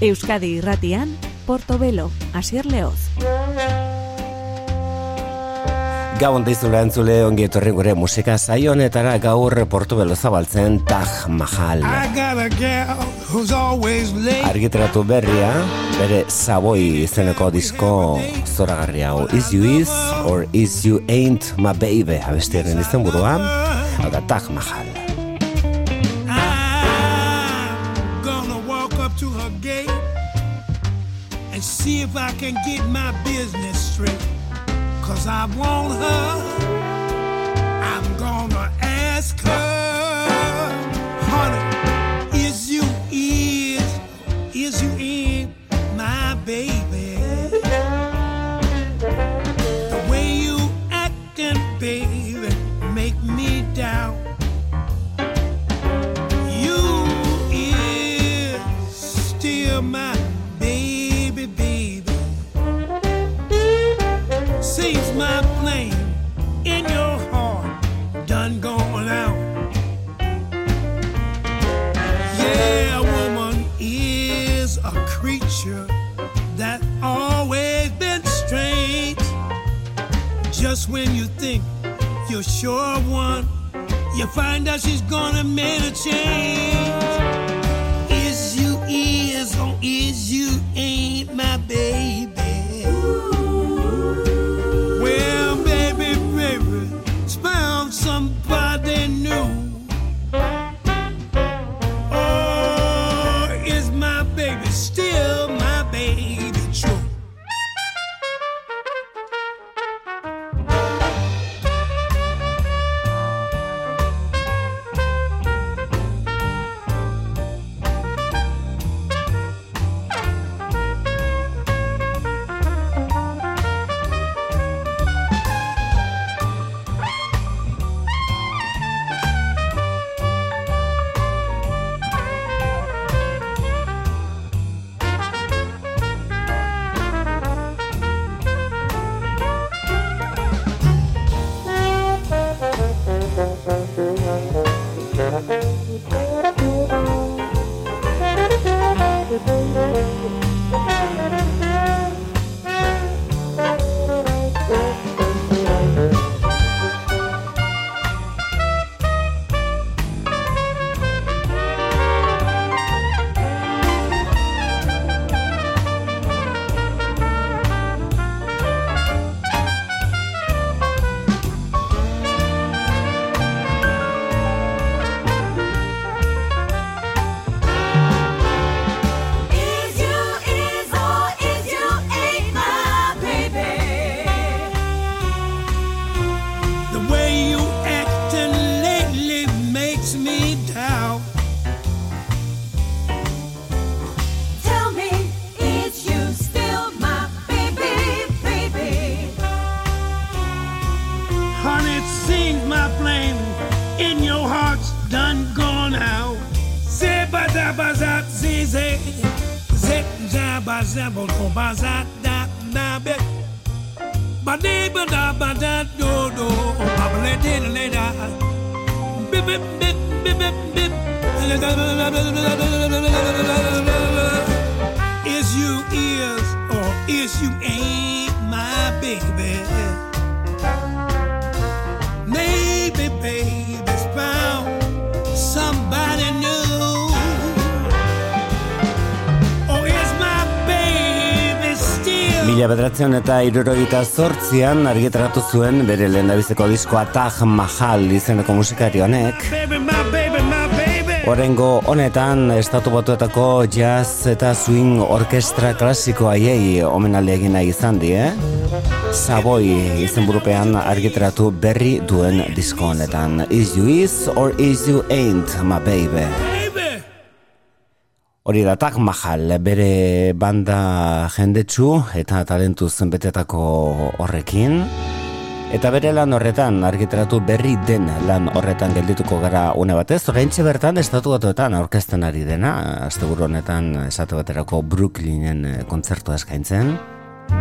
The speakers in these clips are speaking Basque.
Euskadi irratian, Portobelo, Asier Leoz. Gabon daizula entzule ongi etorri gure musika saio honetara gaur Portobelo zabaltzen Taj Mahal. Argitratu berria, bere Savoy izeneko disko zoragarri hau Is You Is or Is You Ain't My Baby abestiaren izen burua, hau da Taj Mahal. See if I can get my business straight. Cause I want her. You're sure one, you find out she's gonna make a change. Is you is or is you ain't my baby? Bederatzen eta irurogita zortzian argitaratu zuen bere lehendabizeko diskoa Taj Mahal izeneko musikari honek. Horengo honetan estatu batuetako jazz eta swing orkestra klasiko haiei omenaldi egin nahi izan die. Eh? Savoy izen burupean argiteratu berri duen disko honetan. Is you is or is you ain't my baby? Hori da tak mahal, bere banda jendetsu eta talentu zenbetetako horrekin. Eta bere lan horretan, argitratu berri den lan horretan geldituko gara une batez, oraintxe bertan estatu batuetan aurkezten ari dena, azte honetan esatu baterako Brooklynen eh, kontzertu eskaintzen.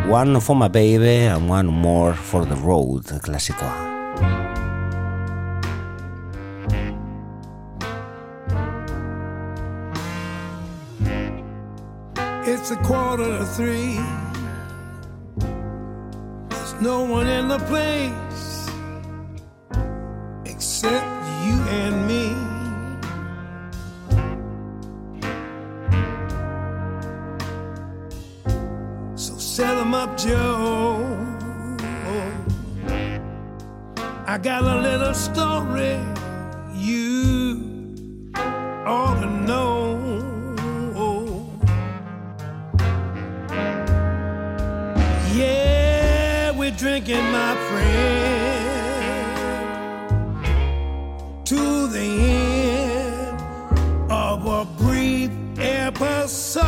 One for my baby and one more for the road, klasikoa. It's a quarter to three. There's no one in the place except you and me. So set 'em up, Joe. I got a little story you ought to know. Drinking, my friend, to the end of a brief episode.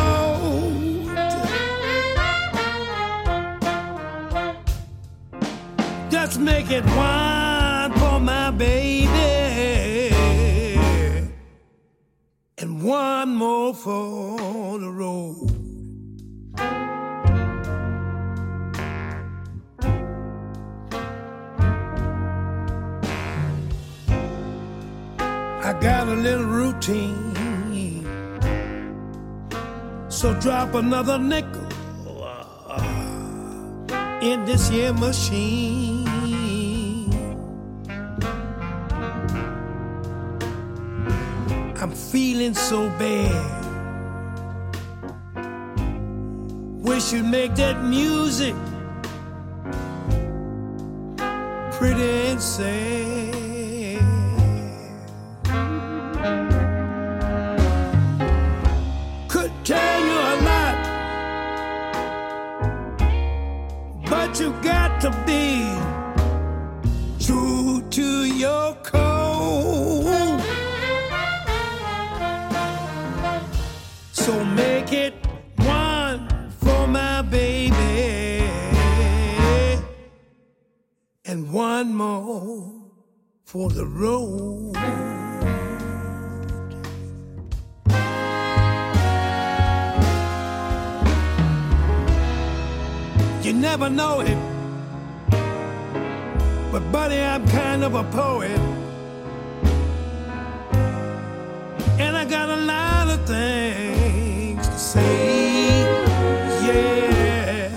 Just make it one for my baby and one more for the road. I got a little routine, so drop another nickel uh, in this here machine. I'm feeling so bad. Wish you'd make that music pretty and sad. To be true to your code. So make it one for my baby and one more for the road. You never know it, but buddy, I'm kind of a poet. And I got a lot of things to say, yeah.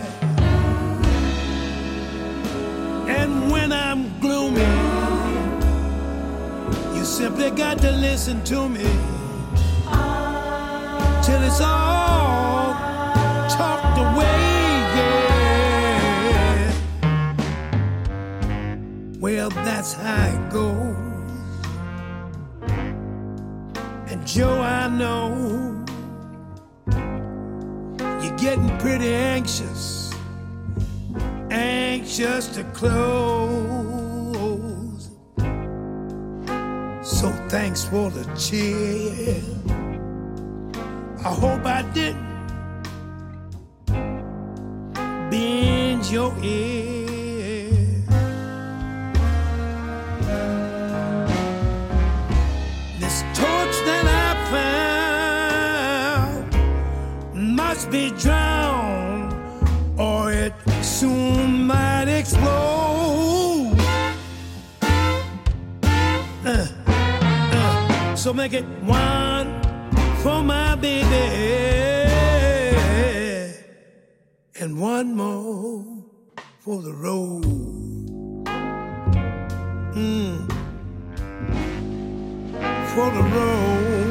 And when I'm gloomy, you simply got to listen to me till it's all Well, that's how it goes. And Joe, I know you're getting pretty anxious, anxious to close. So thanks for the cheer. I hope I didn't bend your ear. Be drowned, or it soon might explode. Uh, uh, so make it one for my baby, and one more for the road. Mm for the road.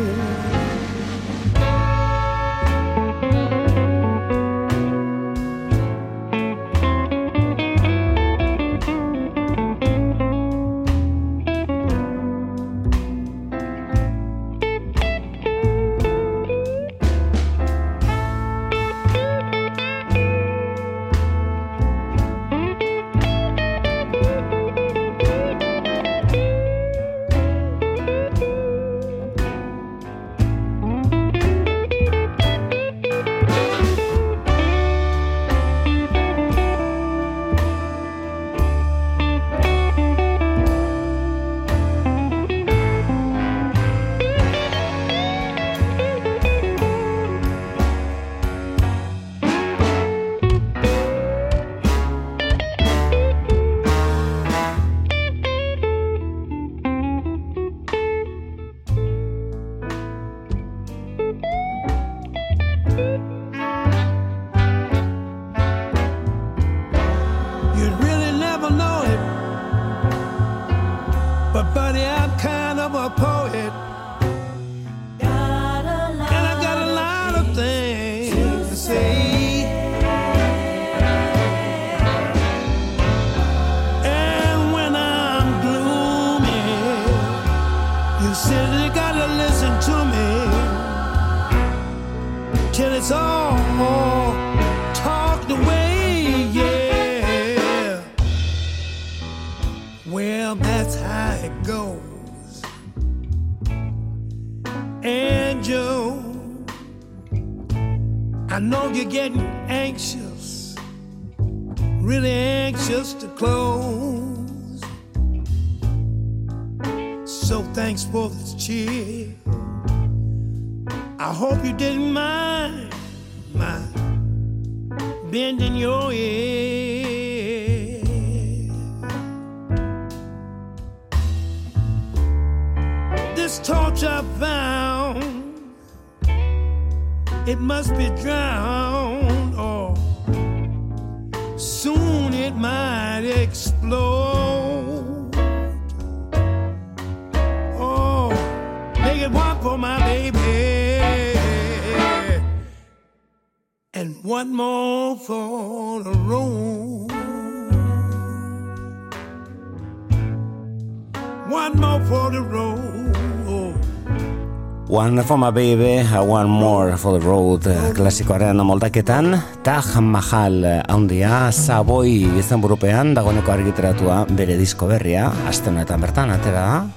One for my baby, one more for the road klasikoaren moldaketan. Taj Mahal handia Savoy izan burupean dagoeneko argiteratua bere disko berria astenetan bertan atera.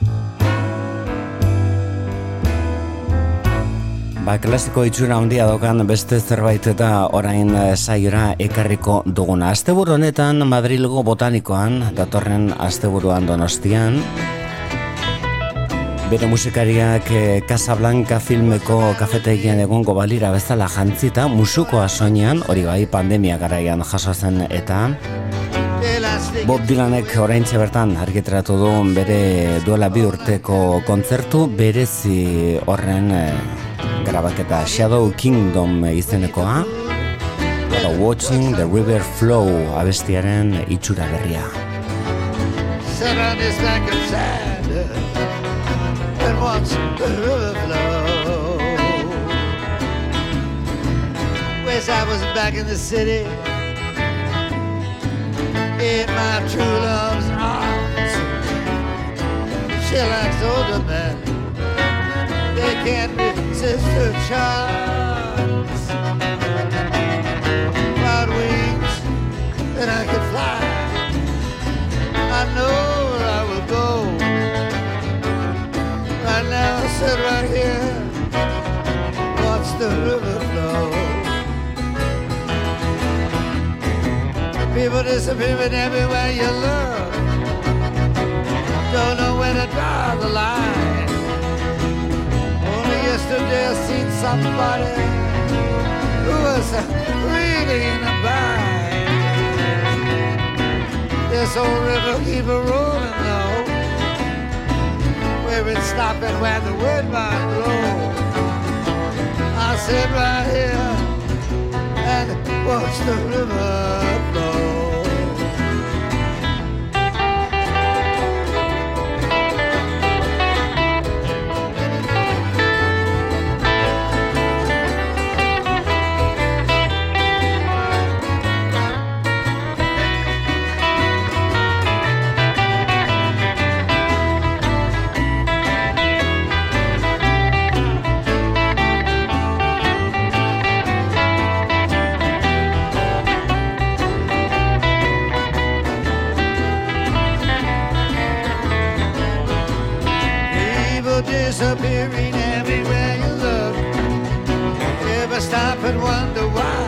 Ba, klasiko itxura handia dokan beste zerbait eta orain saiora ekarriko duguna. Asteburu honetan Madrilgo botanikoan, datorren asteburuan donostian, bere musikariak eh, Casablanca filmeko kafetegian egongo balira bezala jantzita, musukoa soinean, hori bai pandemia garaian jaso zen eta Bob Dylanek orain bertan argitratu du bere duela bi urteko kontzertu berezi horren eh, grabaketa Shadow Kingdom izenekoa Eta Watching the River Flow abestiaren itxura berria Bank of flow Wish I was back in the city. In my true love's arms. She likes older men They can't sister charms. Got wings and I can fly. I know sit right here. Watch the river flow. People disappearing everywhere you look. Don't know where to draw the line. Only yesterday I seen somebody who was really in a bind. This old river keep a rolling though, it's stopping where the wind might blow. I sit right here and watch the river flow. Disappearing everywhere you look. Ever stop and wonder why?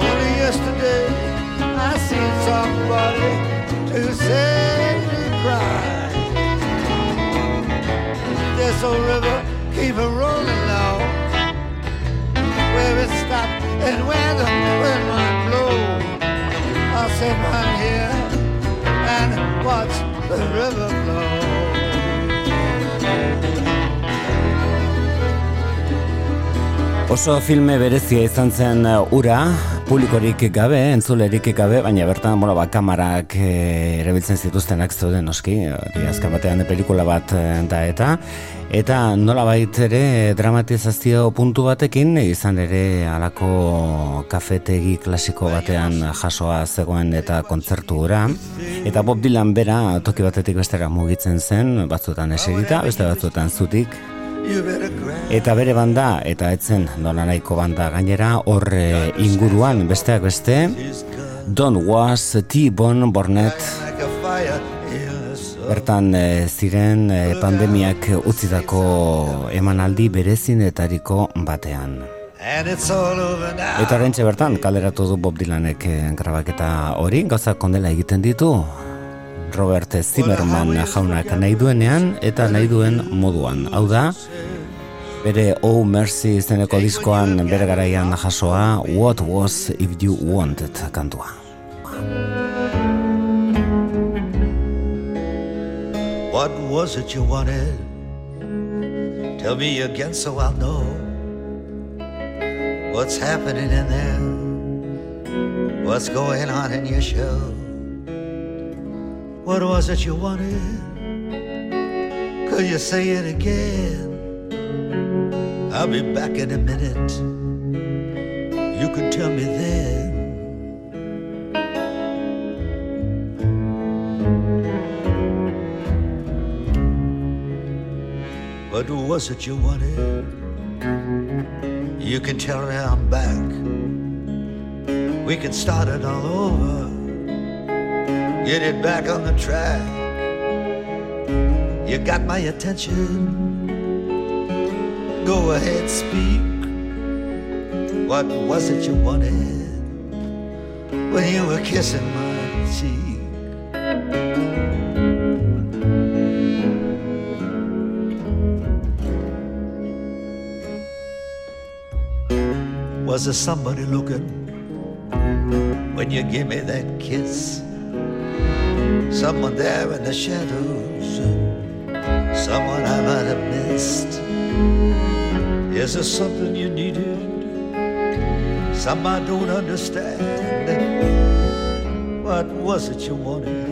Only yesterday I seen somebody to sadly cry. This old river keep a rolling now. Where it stopped and where the wind might blow. I'll sit right here and watch the river flow. Oso filme berezia izan zen uh, ura, publikorik gabe, entzulerik gabe, baina bertan, bueno, ba, kamarak e, erabiltzen zituztenak zeuden oski, hori azkan batean pelikula bat e, da eta, eta nola ere dramatizazio puntu batekin, izan ere alako kafetegi klasiko batean jasoa zegoen eta kontzertu gura, eta Bob Dylan bera toki batetik bestera mugitzen zen, batzutan eserita, beste batzutan zutik, Eta bere banda, eta etzen nola nahiko banda gainera, horre inguruan besteak beste, Don Was, T-Bone Bornet, bertan e, ziren e, pandemiak utzitako emanaldi berezinetariko batean. Eta rentxe bertan, kaleratu du Bob Dylanek eh, grabaketa hori, gauza kondela egiten ditu, Robert Zimmerman jaunak nahi duenean eta nahi duen moduan. Hau da, bere Oh Mercy izeneko diskoan bere garaian jasoa What Was If You Wanted kantua. What was it you wanted? Tell me again so I'll know What's happening in there? What's going on in your show? What was it you wanted? Could you say it again? I'll be back in a minute. You can tell me then. What was it you wanted? You can tell me I'm back. We can start it all over get it back on the track. You got my attention. Go ahead, speak. What was it you wanted when you were kissing my cheek? Was there somebody looking when you gave me that kiss? Someone there in the shadows. Someone I might have missed Is there something you needed? Some I don't understand. What was it you wanted?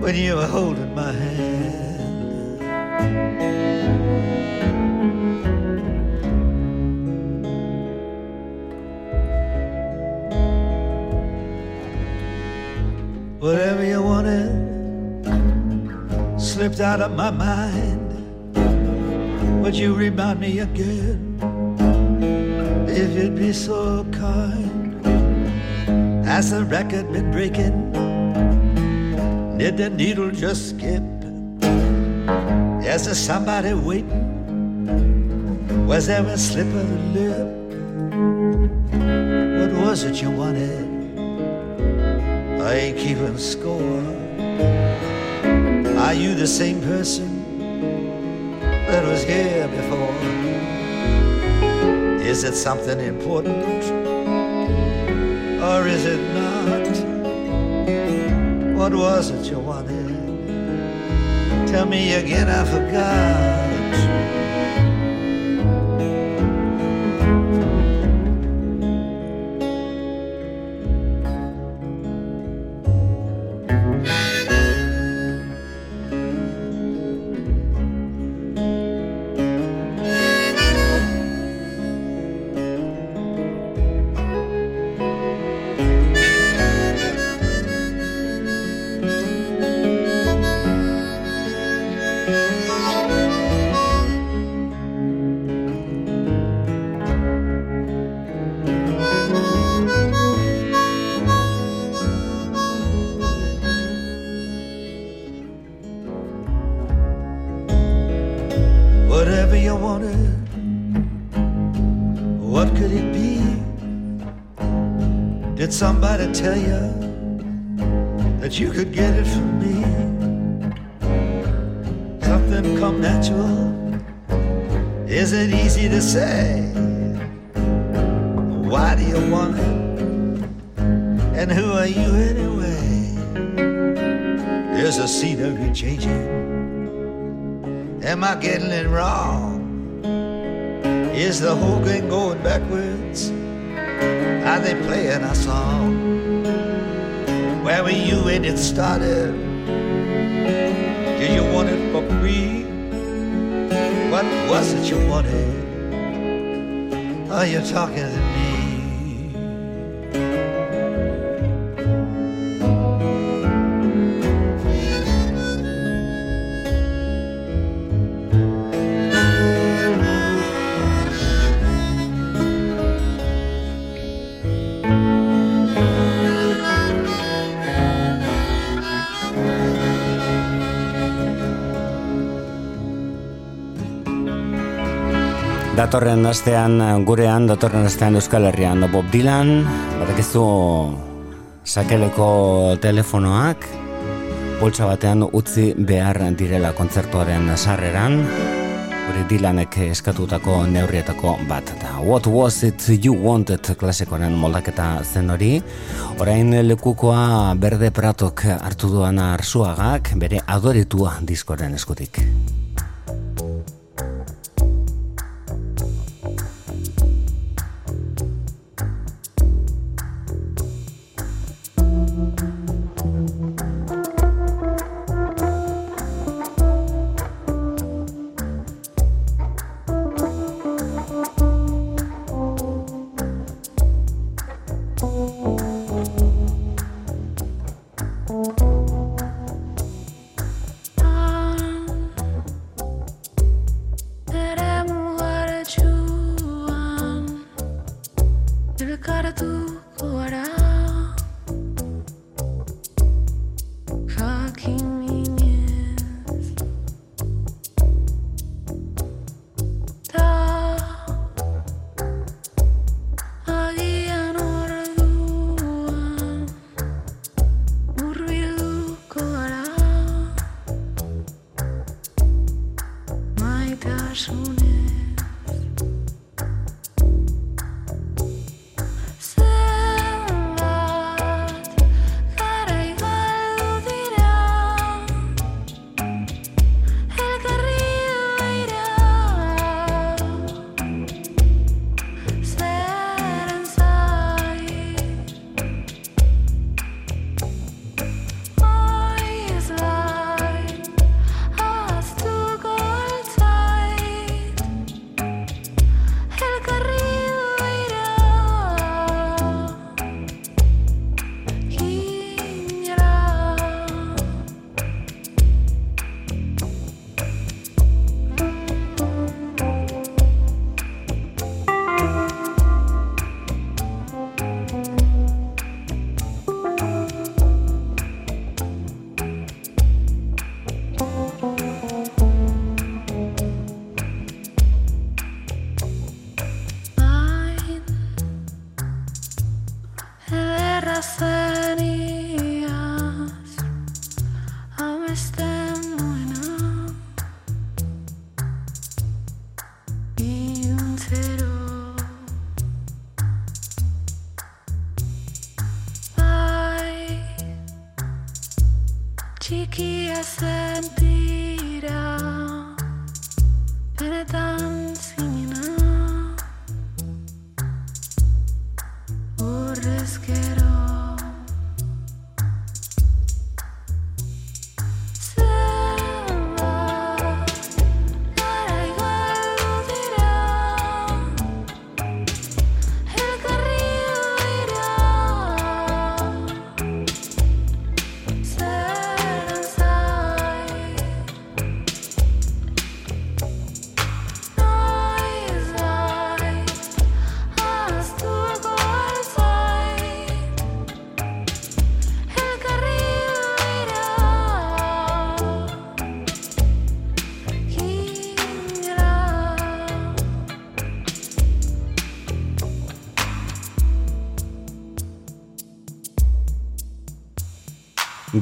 When you were holding my hand out of my mind. Would you remind me again if you'd be so kind? Has the record been breaking? Did the needle just skip? Is there somebody waiting? Was there a slip of the lip? What was it you wanted? I ain't keeping score. Are you the same person that was here before? Is it something important or is it not? What was it you wanted? Tell me again, I forgot. Tell you that you could get it song? Where were you when it started? Did you want it for free? What was it you wanted? Oh, Are you talking to me? Datorren astean gurean, datorren astean Euskal Herrian Bob Dylan, badakizu sakeleko telefonoak, poltsa batean utzi behar direla kontzertuaren sarreran, hori Dylanek eskatutako neurrietako bat da. What was it you wanted klasikoaren moldaketa zen hori, orain lekukoa berde pratok hartu duan arsuagak, bere adoritua diskoren eskutik. cara tu, tu harás.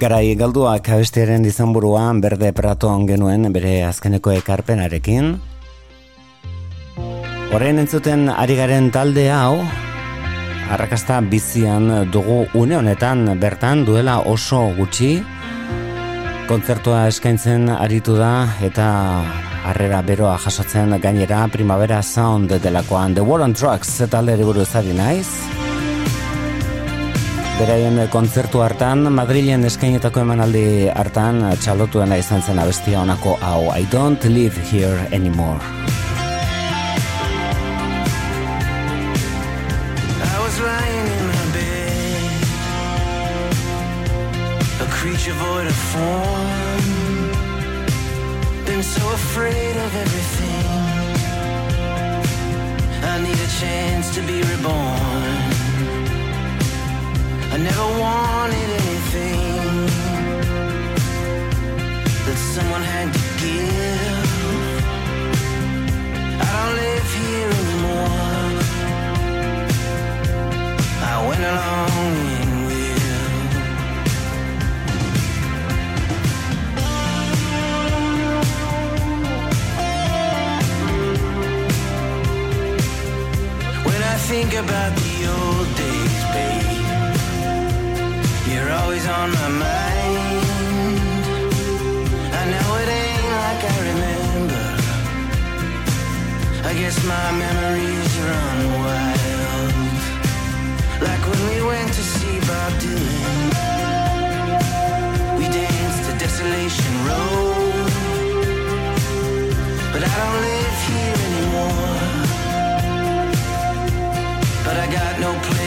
Garai galduak abestiaren izanburuan berde pratoan genuen bere azkeneko ekarpenarekin. Horrein entzuten ari garen talde hau, arrakasta bizian dugu une honetan bertan duela oso gutxi, kontzertua eskaintzen aritu da eta harrera beroa jasotzen gainera primavera sound delakoan The War on Drugs talde buruz ari naiz. Beraien kontzertu hartan, Madrilen eskainetako emanaldi hartan, txalotuena izan zen abestia honako hau, I don't live here anymore. I was lying in my bed A creature void of form. Been so afraid of everything. I need a chance to be reborn never wanted anything that someone had to give. I don't live here anymore. I went along in with. When I think about You're always on my mind. I know it ain't like I remember. I guess my memories run wild. Like when we went to see Bob Dylan. We danced to Desolation Road. But I don't live here anymore. But I got no place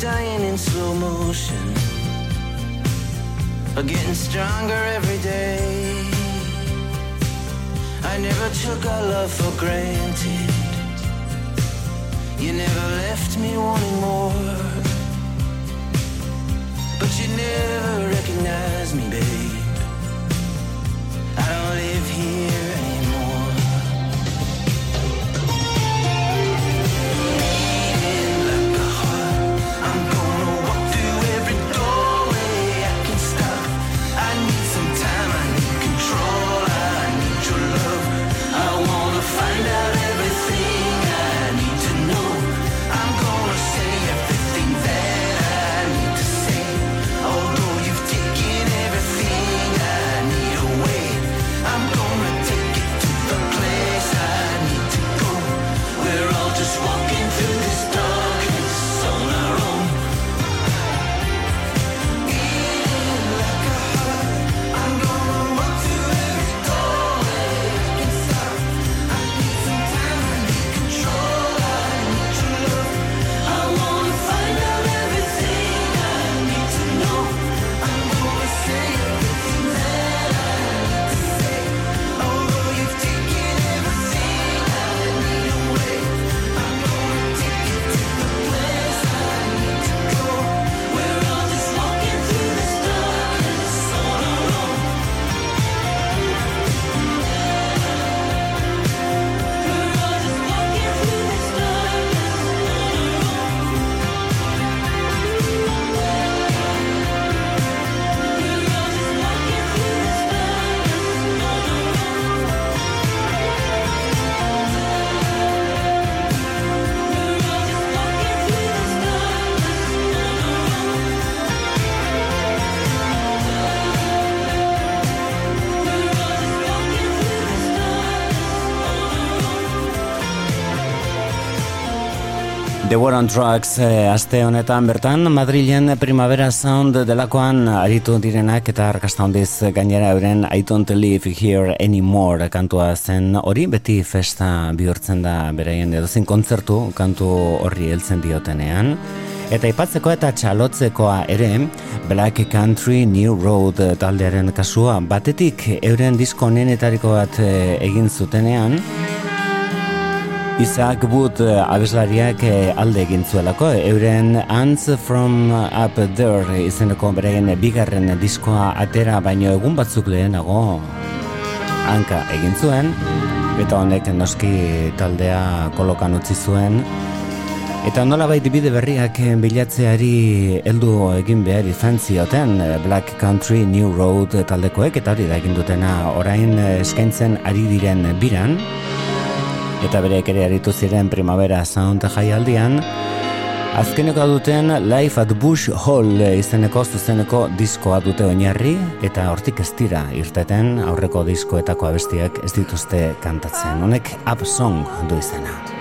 dying in slow motion? Or getting stronger every day? I never took our love for granted. You never left me wanting more. But you never recognized me, babe. The War on Drugs eh, aste honetan bertan Madrilen Primavera Sound delakoan aritu direnak eta arkasta hondiz gainera euren I don't live here anymore kantua zen hori beti festa bihurtzen da beraien edozin kontzertu kantu horri heltzen diotenean. Eta ipatzeko eta txalotzekoa ere Black Country New Road taldearen kasua batetik euren disko nenetariko bat eh, egin zutenean Isaac Wood uh, abeslariak uh, alde egin zuelako, euren Ants from Up There izeneko bereien bigarren diskoa atera baino egun batzuk lehenago hanka egin zuen, eta honek noski taldea kolokan utzi zuen, Eta nola bai bide berriak bilatzeari heldu egin behar izan zioten Black Country New Road taldekoek eta hori da egin dutena orain eskaintzen ari diren biran eta bere ere aritu ziren primavera sound jaialdian. Azkeneko duten Life at Bush Hall izeneko zuzeneko diskoa dute oinarri eta hortik ez dira irteten aurreko diskoetako abestiak ez dituzte kantatzen. Honek Up Song du izena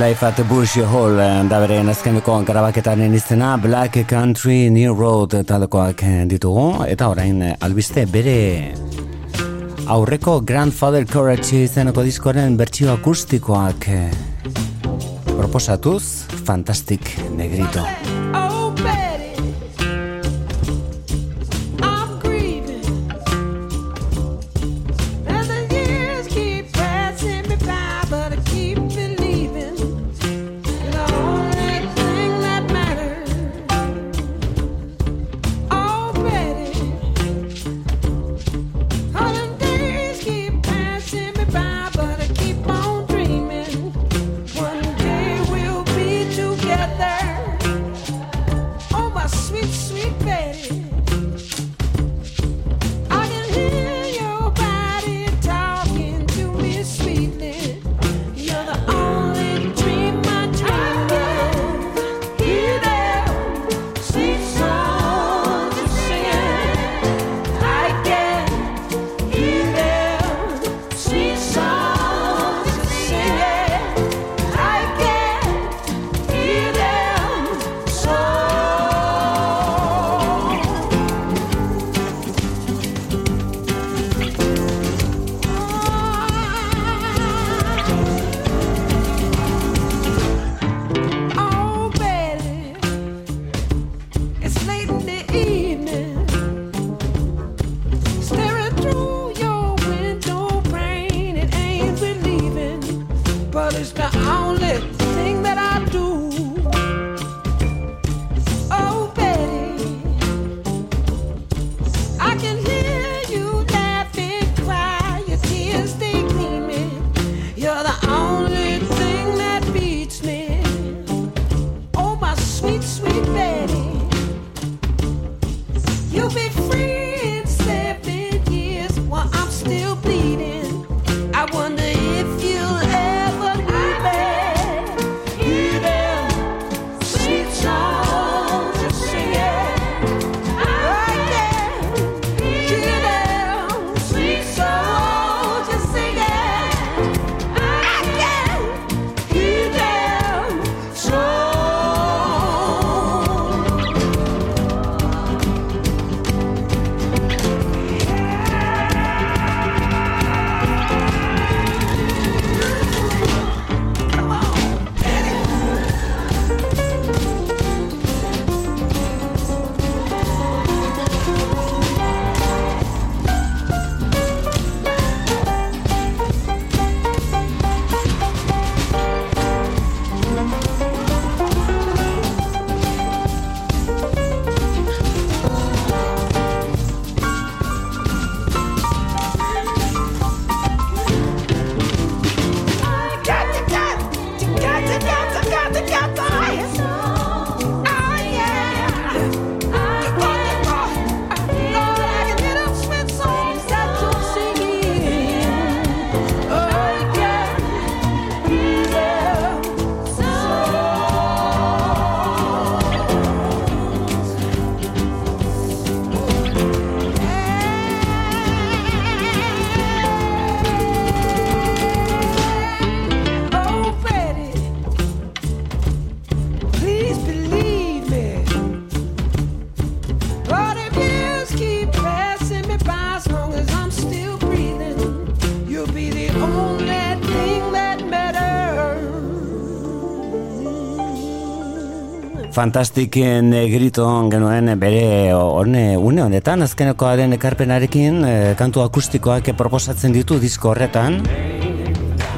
Life at Bush Hall eh, da bere azkeneko grabaketaren izena Black Country New Road talekoak eh, ditugu eta orain eh, albiste bere aurreko Grandfather Courage izeneko diskoaren bertsio akustikoak proposatuz Fantastic Negrito. Fantastik negrito genuen bere one, une honetan, azkenekoaren ekarpenarekin eh, kantu akustikoak proposatzen ditu disko horretan.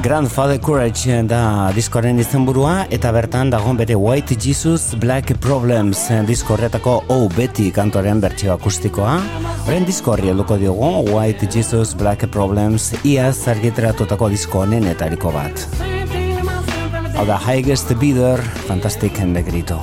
Grandfather Courage da diskoaren izenburua eta bertan dagoen bere White Jesus Black Problems disko horretako Oh Betty kantuaren bertsio akustikoa. Horren disko horri helduko diogu White Jesus Black Problems iaz argiteratutako disko honen etariko bat. Hau da, highest bidder, fantastik negrito.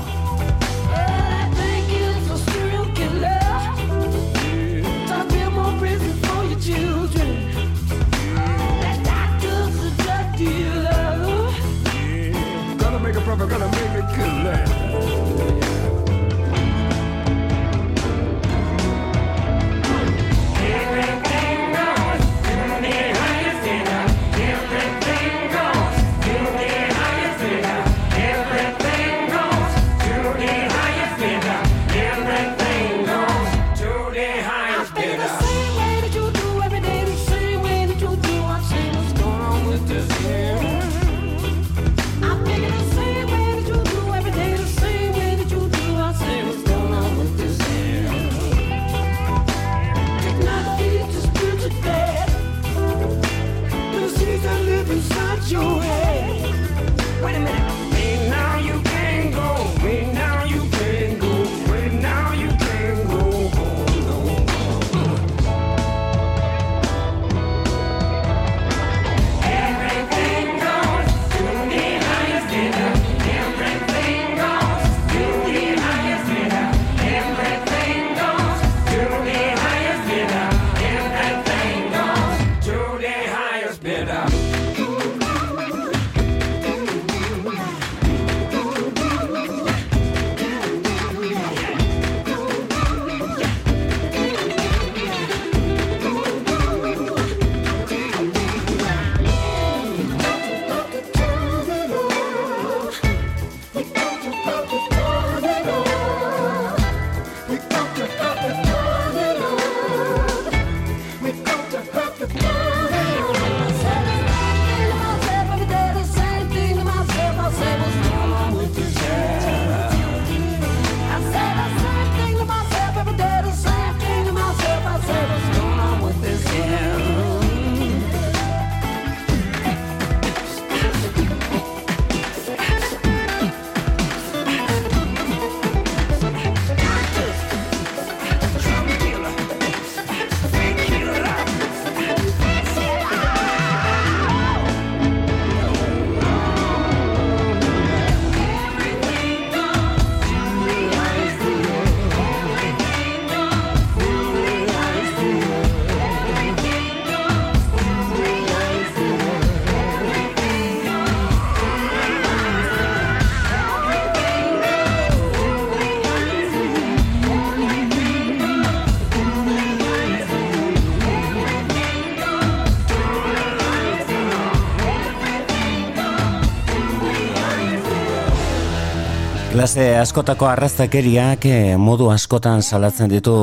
Klase askotako arraztakeriak eh, modu askotan salatzen ditu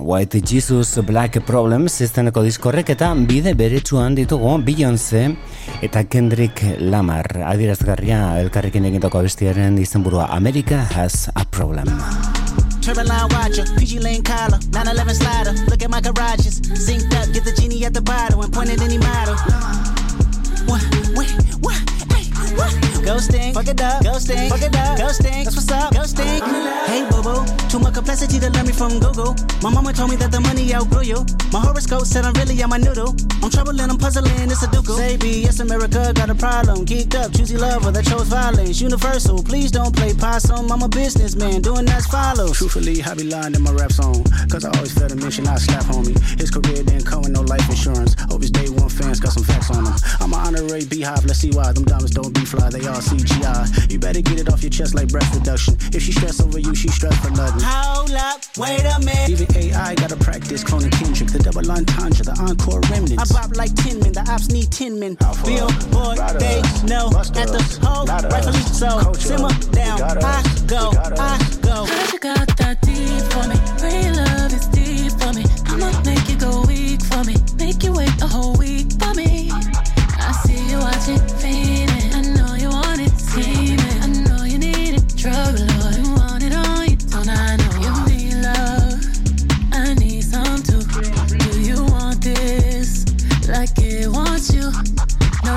White Jesus Black Problems izteneko diskorrek eta bide beretsuan ditugu Beyoncé eta Kendrick Lamar adirazgarria elkarrekin egindako bestiaren izenburua America has a problem. Line watcher, PG Lane collar, 911 slider. Look at my garages, synced up, get the genie at the bottle and point at any model. What, what, what? Ghosting, fuck it up, ghosting, fuck it up, ghosting. That's what's up, ghosting. Hey, boo, too much complexity to learn me from Google. My mama told me that the money outgrew you. My horoscope said I'm really on my noodle. I'm troubling, I'm puzzling, it's a duke. Say, yes, America got a problem. Geeked up, choosy lover that chose violence. Universal, please don't play possum. I'm a businessman, doing as follows. Truthfully, I be lying in my rap song. Cause I always felt a mention I slap homie. His career didn't come with no life insurance. Hope his day fans got some facts on him. I'm an honorary beehive, let's see why them diamonds don't be fly, they all CGI. You better get it off your chest like breast reduction. If she stress over you, she stress for nothing. Hold up, wait a minute. Even AI gotta practice cloning Kendrick, the double entendre, the encore remnants. I bop like 10 men, the ops need 10 men. Billboard, they know at the hole, rightfully so. Simmer down, I go, I go. Cause you got that deep for me, real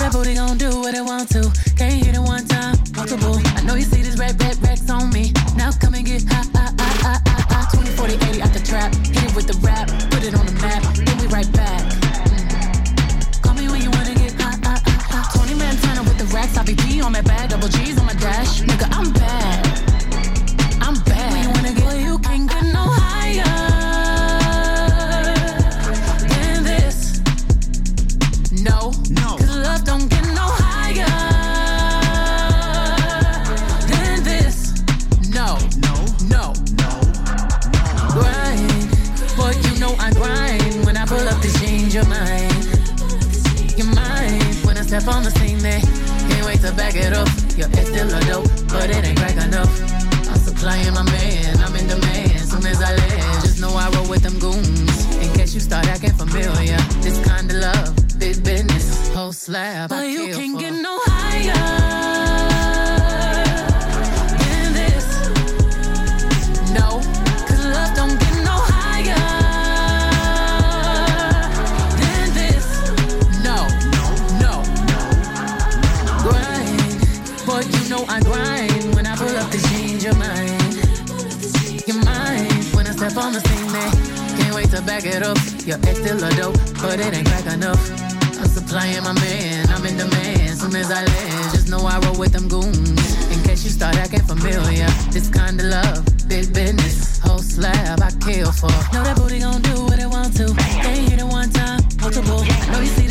that booty gon' do what it want to. Can't hit it one time, multiple. I know you see this red, red, Rex on me. Now come and get high, high, high, high, high. 20, 40, 80 out the trap. Hit it with the rap, put it on the map. Then we right back. Call me when you wanna get high, high, high, high. Tony Montana with the racks, I be P on my bag, double G's on my dash. Nigga, I'm bad. Mind. When I step on the scene, they can't wait to back it up. Your ex still a dope, but it ain't crack enough. I'm supplying my man, I'm in demand. Soon as I land, just know I roll with them goons. In case you start acting familiar, this kind of love, big business, whole slab. But I you can't it up. Your ex still a dope, but it ain't crack enough. I'm supplying my man, I'm in demand. Soon as I land, just know I roll with them goons. In case you start acting familiar, this kind of love, big business, whole slab I kill for. Know that booty gon' do what it want to. Ain't hit it one time, multiple. Know you see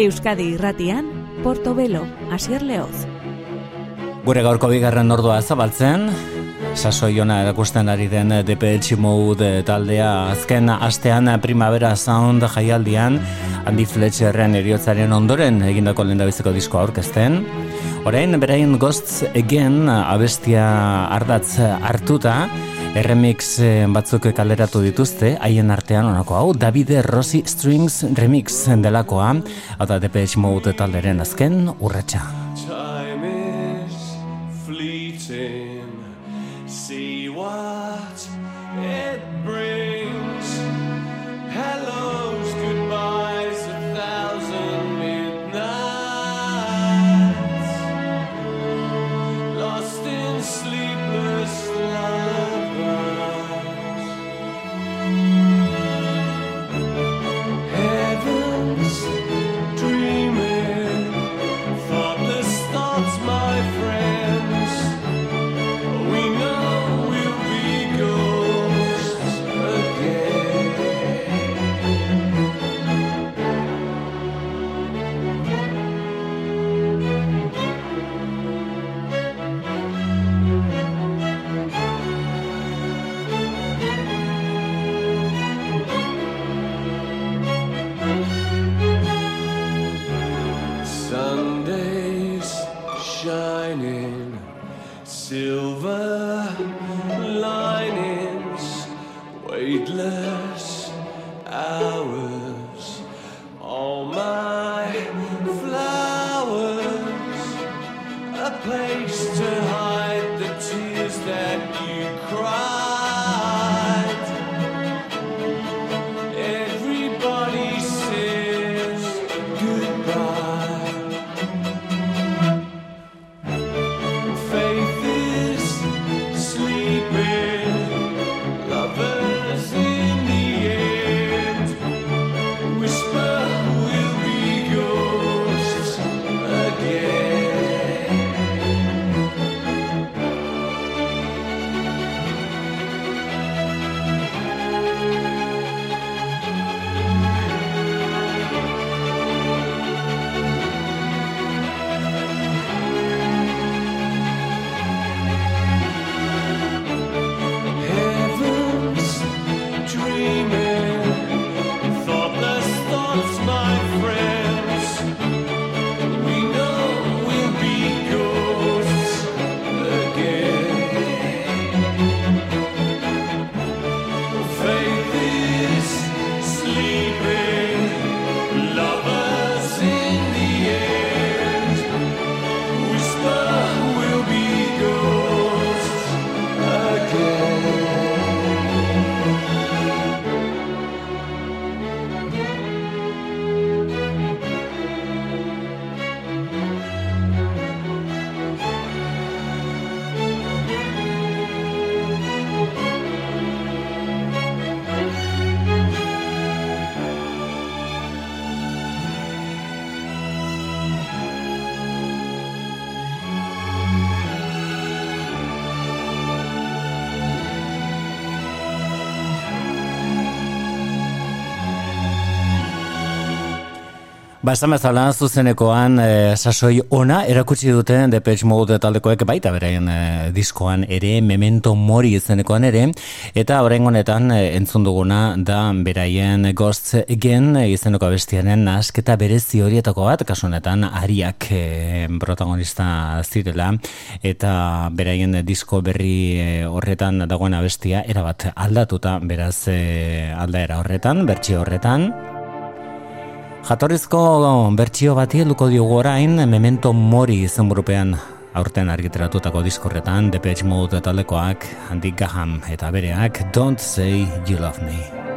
Euskadi irratian, Portobelo, Asier Leoz. Gure gaurko bigarren ordua zabaltzen, sasoi ona erakusten ari den DPH Mode taldea azken astean Primavera Sound jaialdian Andy Fletcherren eriotzaren ondoren egindako lendabiziko disko aurkezten. Orain, berain Ghosts Again abestia ardatz hartuta, Remix eh, batzuk kaleratu dituzte, haien artean onako hau, Davide Rossi Strings Remix delakoa, da Depeche Mode talderen azken, urratxa. Ba, esan bezala, zuzenekoan e, sasoi ona erakutsi duten Depeche Mode taldekoek baita beraien e, diskoan ere, Memento Mori izenekoan ere, eta horrein honetan e, entzun duguna da beraien Ghost Again izeneko abestianen nasketa berezi horietako bat, kasu honetan ariak e, protagonista zirela, eta beraien disko berri horretan dagoen abestia, erabat aldatuta beraz e, aldaera horretan, bertsi horretan, Jatorrizko bertsio bati helduko diogu orain Memento Mori izenburupean aurten argiteratutako diskorretan Depeche Mode taldekoak Andy Gaham eta bereak Don't Say You Love Me.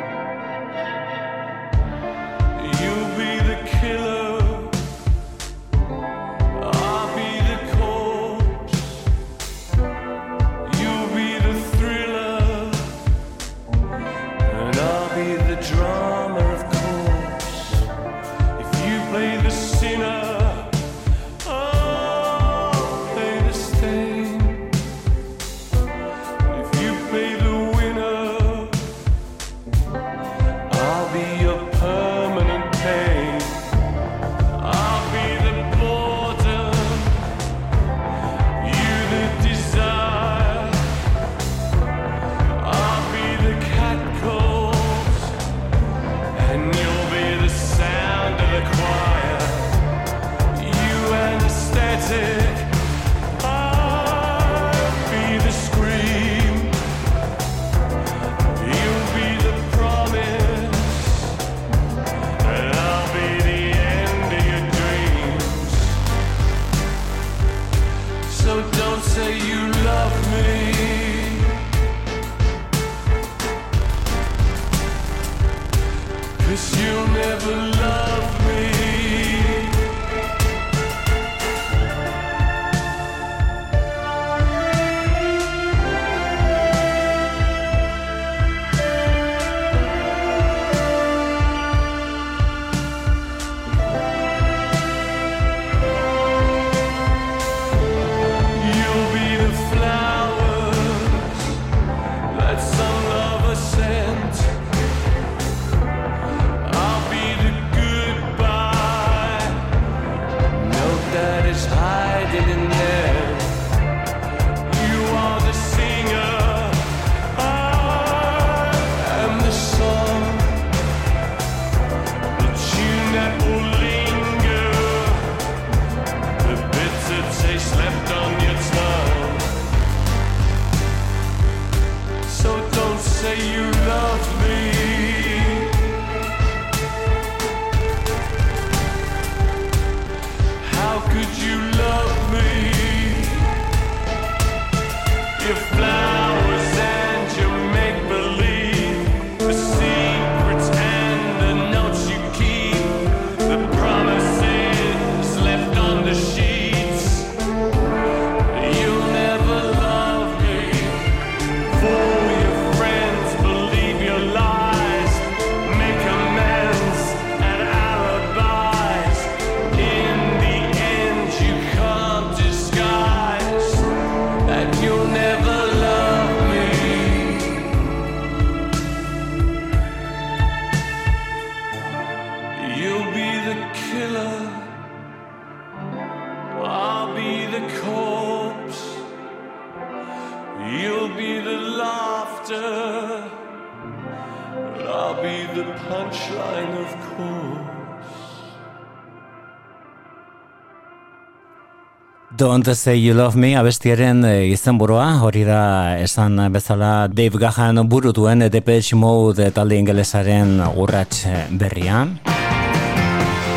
Don't say you love me abestiaren e, izenburua, hori da esan bezala Dave Gahan burutuen Depeche Mode talde ingelesaren urrats berria.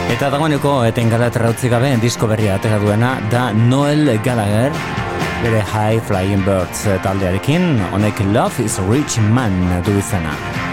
Eta dagoeneko eten gara terrautzik gabe disko berria atera duena da Noel Gallagher bere High Flying Birds taldearekin honek Love is a Rich Man du izena.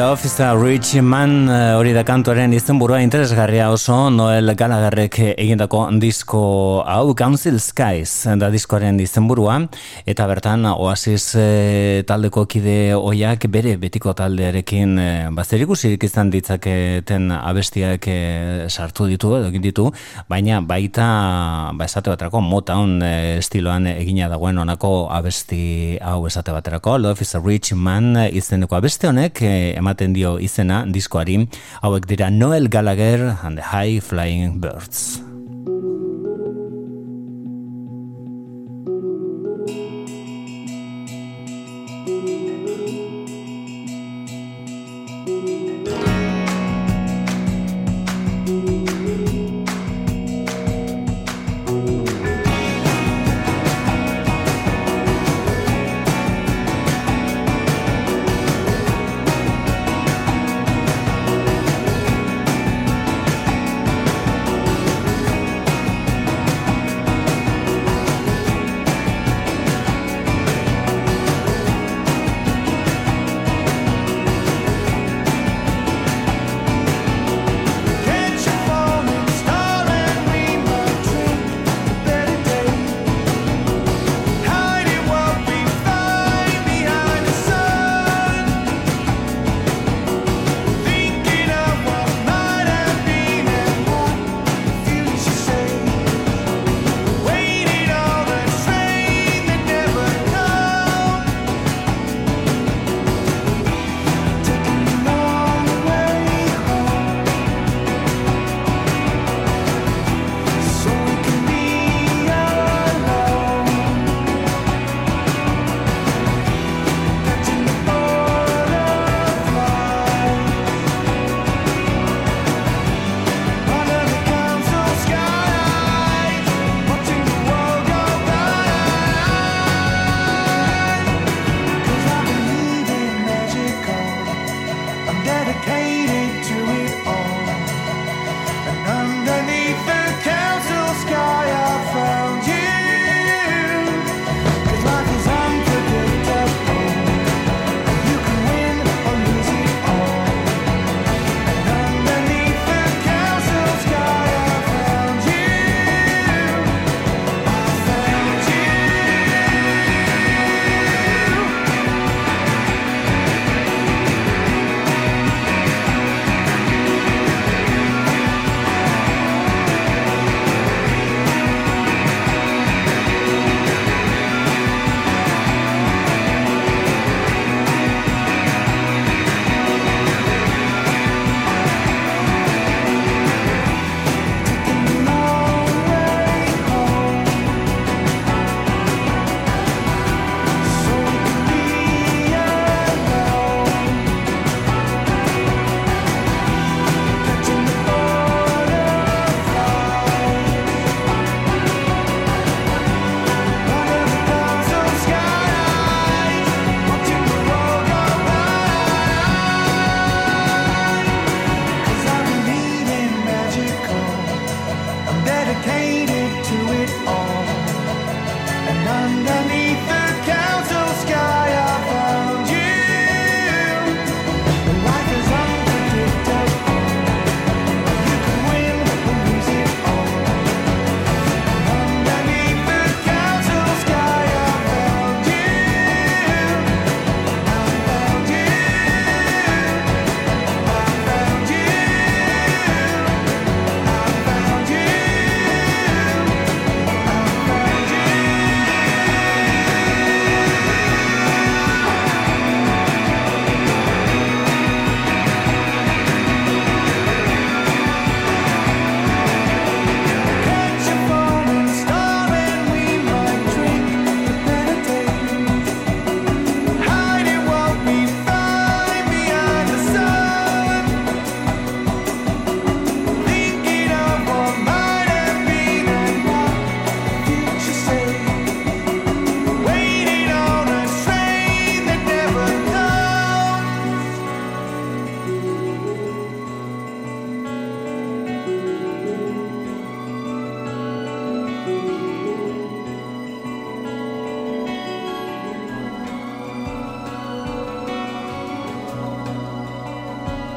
Love is a rich man eh, hori da kantuaren izenburua interesgarria oso Noel Gallagherrek egindako disko hau Council Skies da diskoaren izenburua. Eta bertan Oasis e, taldeko kide oiak bere betiko taldearekin e, bazer ikusirik izan ditzaketen abestiak e, sartu ditu edo egin ditu. Baina baita ba esate baterako Motown e, estiloan egina dagoen honako abesti hau esate baterako. Love is a rich man izeneko abesti honek ematen dio izena diskoari hauek dira Noel Gallagher and the High Flying Birds.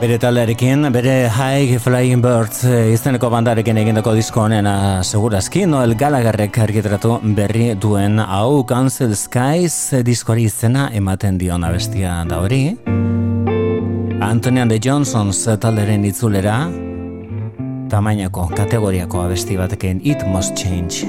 Bere taldearekin, bere High Flying Birds eh, izeneko bandarekin egindako disko honena segurazki, Noel Gallagherrek argitratu berri duen hau Council Skies diskoari izena ematen diona bestia da hori. Antonian de Johnsons talderen itzulera, tamainako kategoriako abesti batekin It Must Change.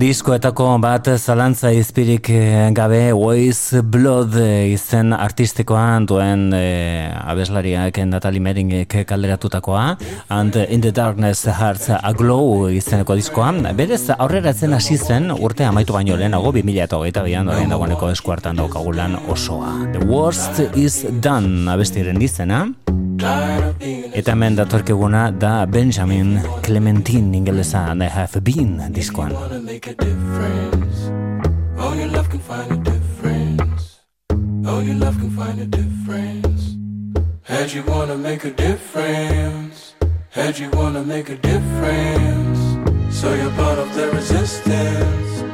Diskoetako bat zalantza izpirik eh, gabe Waze Blood eh, izen artistikoan duen e, abeslariak Natalie Meringek kalderatutakoa and In the Darkness Hearts A Glow izeneko diskoa. Berez aurrera zen hasi zen urte amaitu baino lehenago 2008 bian orain dagoeneko eskuartan daukagulan osoa. The Worst Is Done abestiren izena Eta hemen datorkeguna da Benjamin Clementine ingelesa and I have been diskoan. Oh, your love can find a difference. Oh, your love can find a difference. Had you wanna make a difference. Had you wanna make a difference. So you're part of the resistance.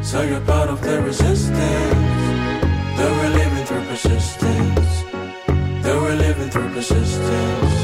So you're part of the resistance. Though we're living through persistence. Though we're living through persistence.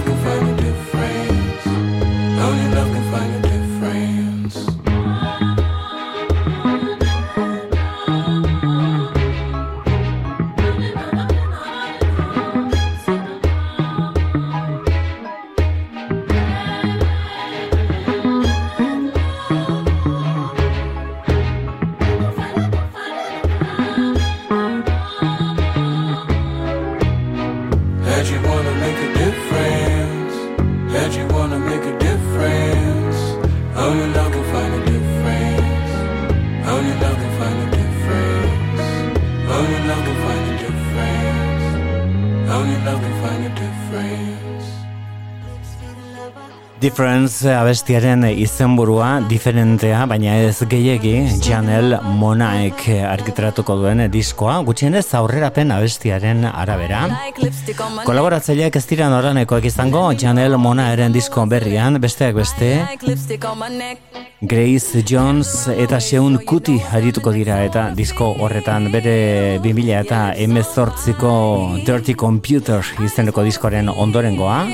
Difference abestiaren izenburua diferentea, baina ez gehiegi Janel Monaek argitratuko duen diskoa, gutxienez aurrerapen abestiaren arabera. Kolaboratzaileak ez dira noranekoak izango Janel Monaeren disko berrian, besteak beste, Grace Jones eta Seun Kuti harituko dira eta disko horretan bere 2000 eta emezortziko Dirty Computer izeneko diskoaren ondorengoa.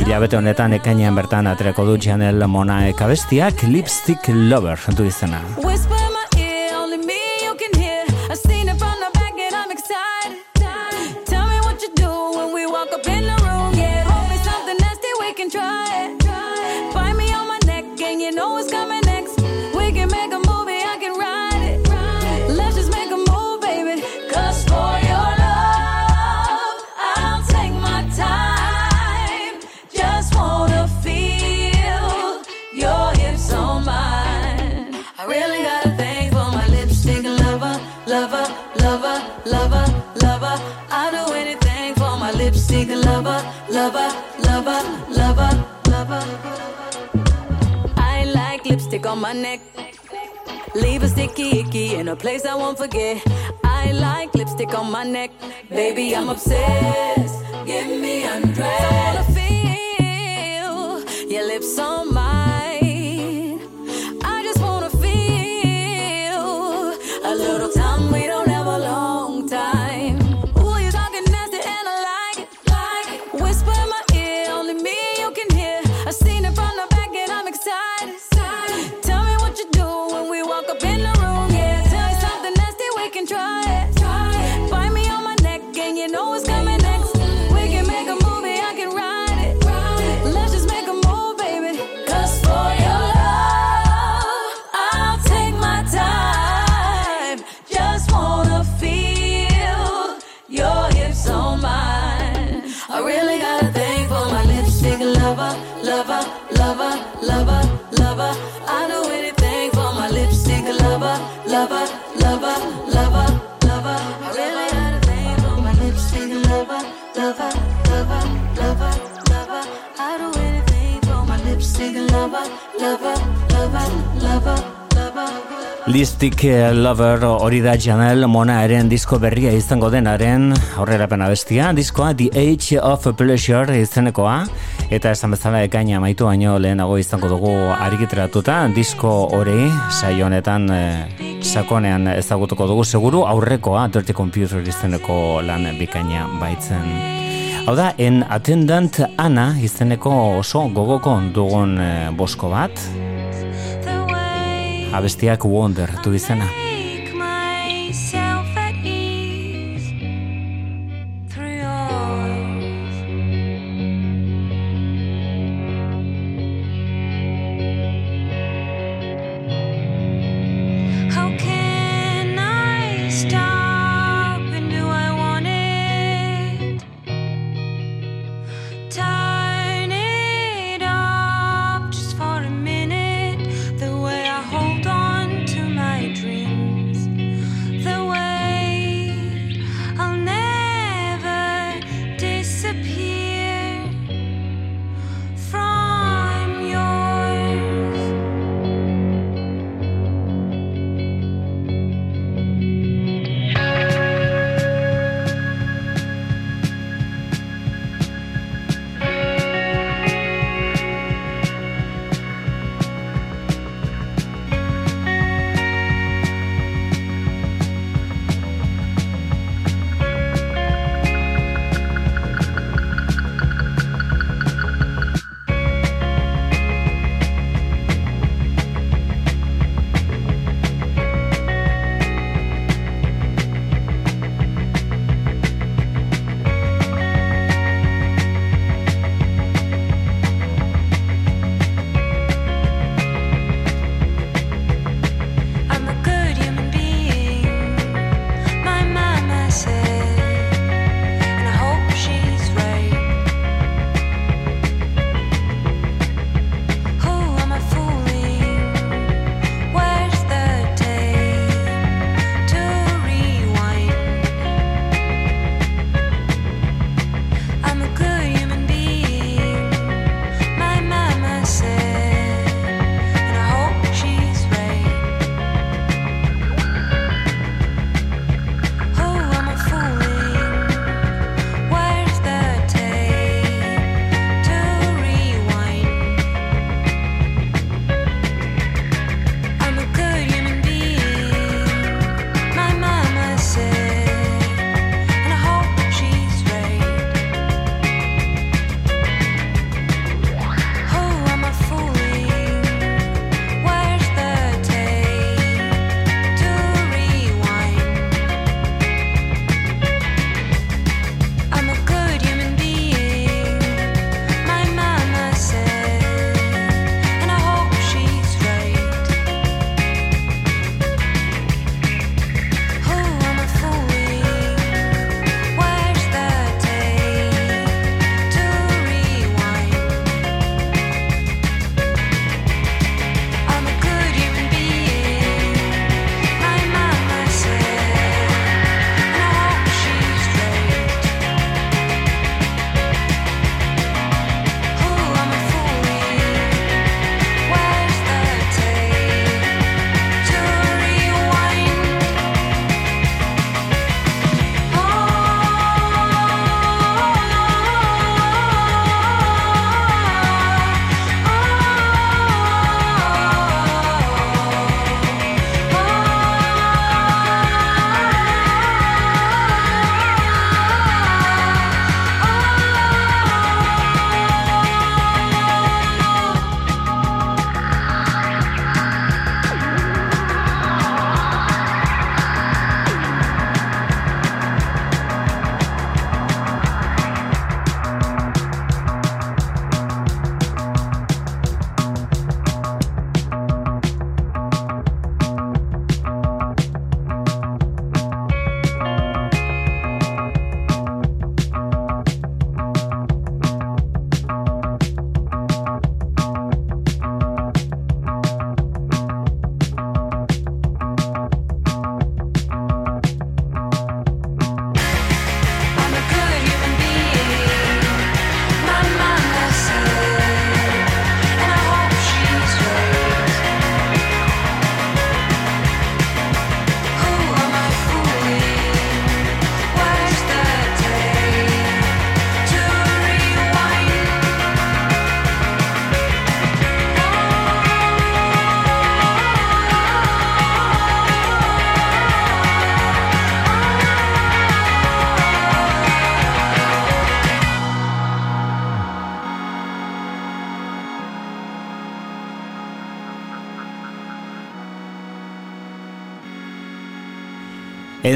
Ilabete honetan ekainean bertan aterako du Janel Monaek abestiak Lipstick Lover du izena. Lover, lover, lover, lover. I like lipstick on my neck. Leave a sticky icky in a place I won't forget. I like lipstick on my neck. Baby, I'm obsessed. Give me undressed. I wanna feel your lips on mine. lover, lover, lover, lover. I really had a name my lips, lover, lover, lover, lover, lover. I do anything for my lips, lover, lover, lover, lover. Hori da Janel Mona eren disko berria izango denaren aurrerapen abestia. Diskoa The Age of Pleasure izenekoa eta esan bezala ekaina maitu baino lehenago izango dugu argiteratuta disko hori saio honetan e, sakonean ezagutuko dugu seguru aurrekoa Dirty Computer izeneko lan bikaina baitzen. Hau da, en attendant Ana izeneko oso gogoko dugun e, bosko bat abestiak Wonder du izena.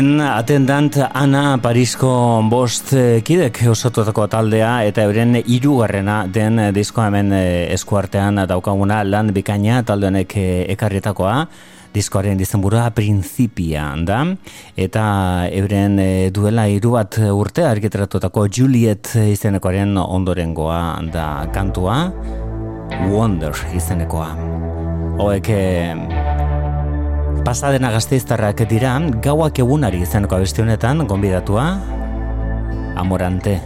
En atendant Ana Parisko bost eh, kidek osotutako taldea eta euren hirugarrena den disko hemen eh, eskuartean daukaguna lan bikaina talde honek eh, ekarrietakoa. Diskoaren dizenburua Principia da. Eta euren duela hiru bat urte argiteratutako Juliet izenekoaren ondorengoa da kantua. Wonder izenekoa. Hoek pasadena gazteiztarrak dira, gauak egunari zenko abesti honetan, gonbidatua, Amorante.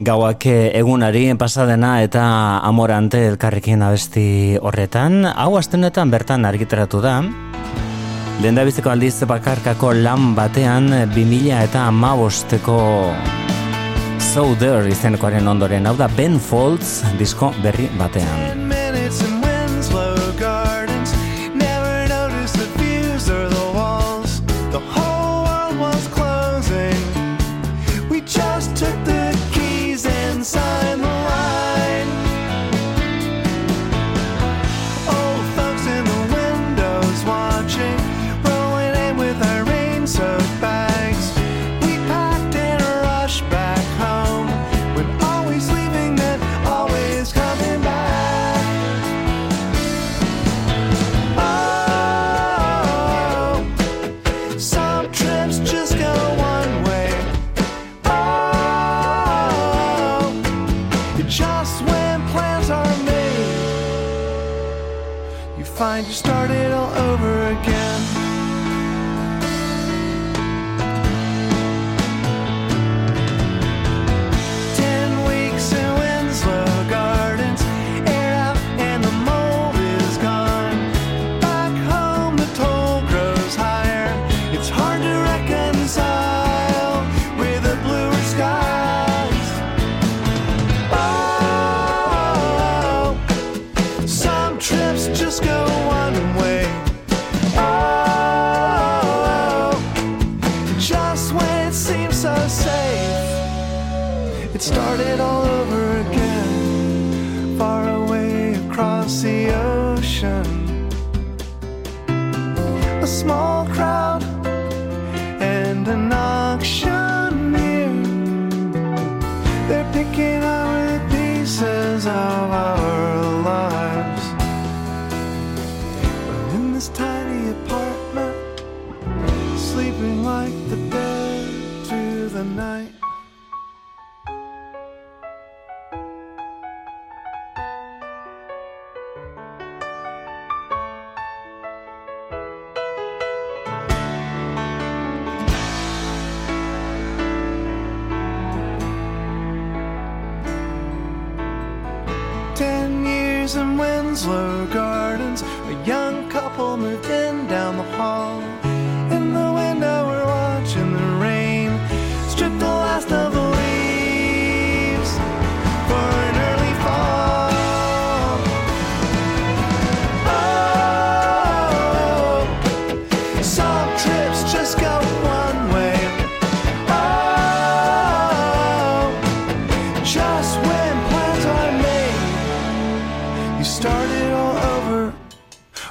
Gauak egunari pasadena eta amorante elkarrekin abesti horretan. Hau astenetan bertan argitaratu da. Lehen da biziko aldiz bakarkako lan batean 2000 eta amabosteko So There izenekoaren ondoren. Hau da Ben Folds disko berri batean.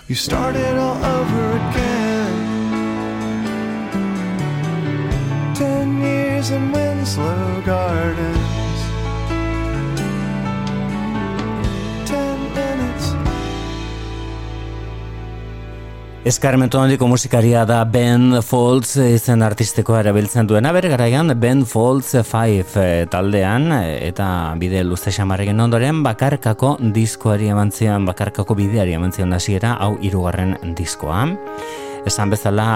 You started all over again. Ten years in Winslow Gardens. Eskarmentu handiko musikaria da Ben Folds eh, izen artistikoa erabiltzen duena bere garaian Ben Folds 5 eh, taldean eh, eta bide luze xamarrekin ondoren bakarkako diskoari emantzian, bakarkako bideari emantzian hasiera hau irugarren diskoa. Esan bezala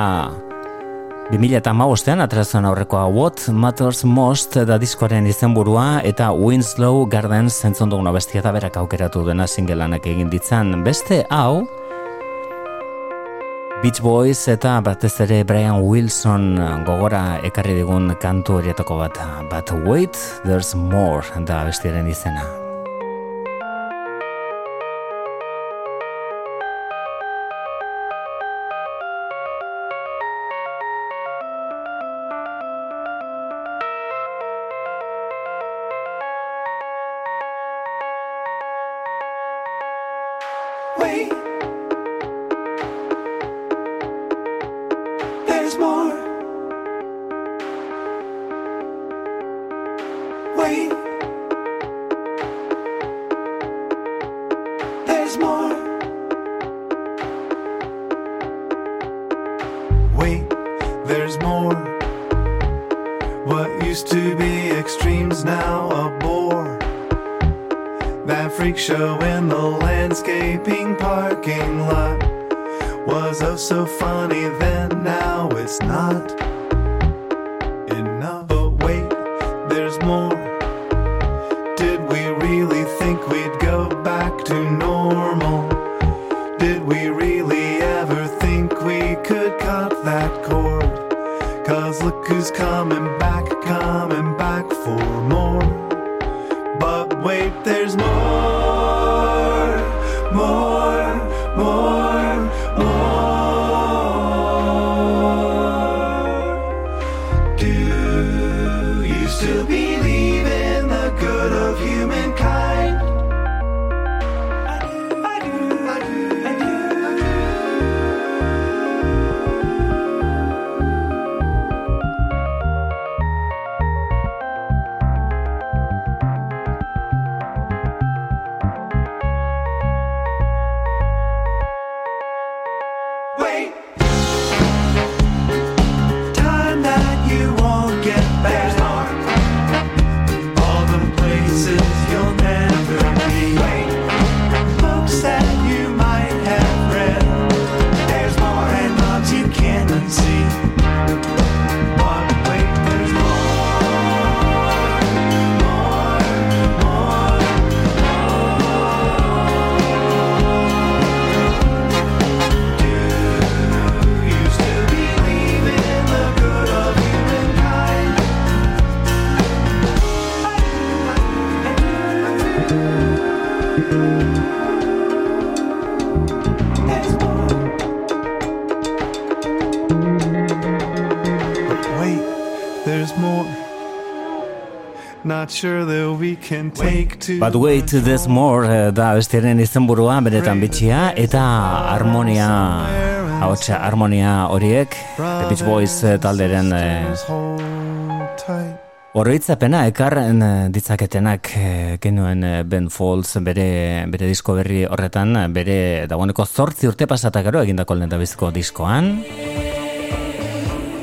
2000 eta maustean atrazuan aurrekoa What Matters Most da diskoaren izenburua eta Winslow Gardens zentzon duguna bestia da berak aukeratu duena singelanak egin ditzan. Beste hau, Beach Boys eta batez ere Brian Wilson gogora ekarri digun kantu horietako bat. But wait, there's more da bestiaren izena. But wait, there's more eh, da bestiaren izenburua benetan bitxia eta harmonia hautsa harmonia horiek The Beach Boys eh, talderen eh. Oroitzapena ekarren eh, ditzaketenak genuen Ben Folds bere, bere disko berri horretan, bere dagoeneko zortzi urte pasata gero egindako lehen bizko diskoan.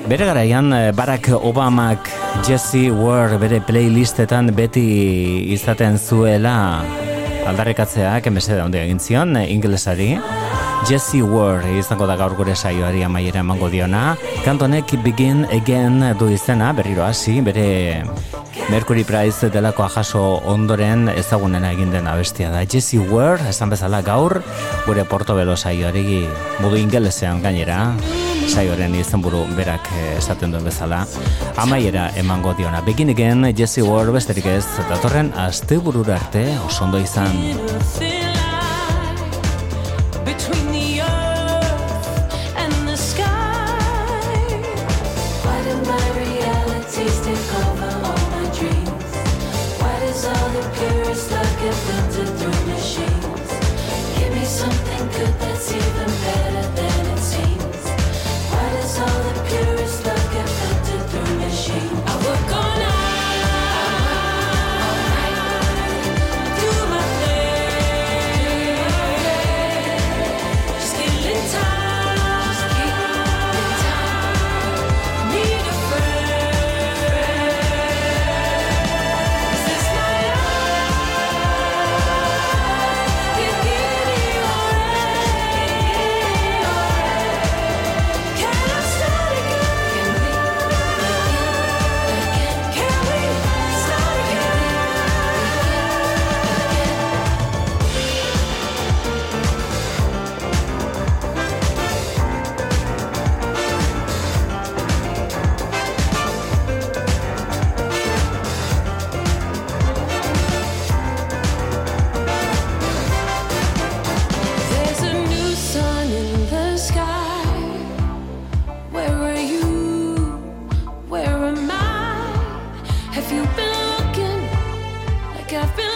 Bere garaian eh, Barack Obamak Jesse Ware bere playlistetan beti izaten zuela aldarrikatzeak enbese da onde egin zion eh, ingelesari. Jesse Ware izango da gaur gure saioari amaiera emango diona. Kantonek Begin Again du izena, berriro hasi, bere Mercury Prize delakoa jaso ondoren ezagunena egin den abestia da. Jesse Ware, esan bezala gaur, gure Portobelo saioari modu ingelesean gainera, saioaren izenburu berak eh, esaten duen bezala, amaiera emango diona. Begin Again, Jesse Ware besterik ez, datorren asteburura arte, oso ondo izan. Have you been looking like I've been?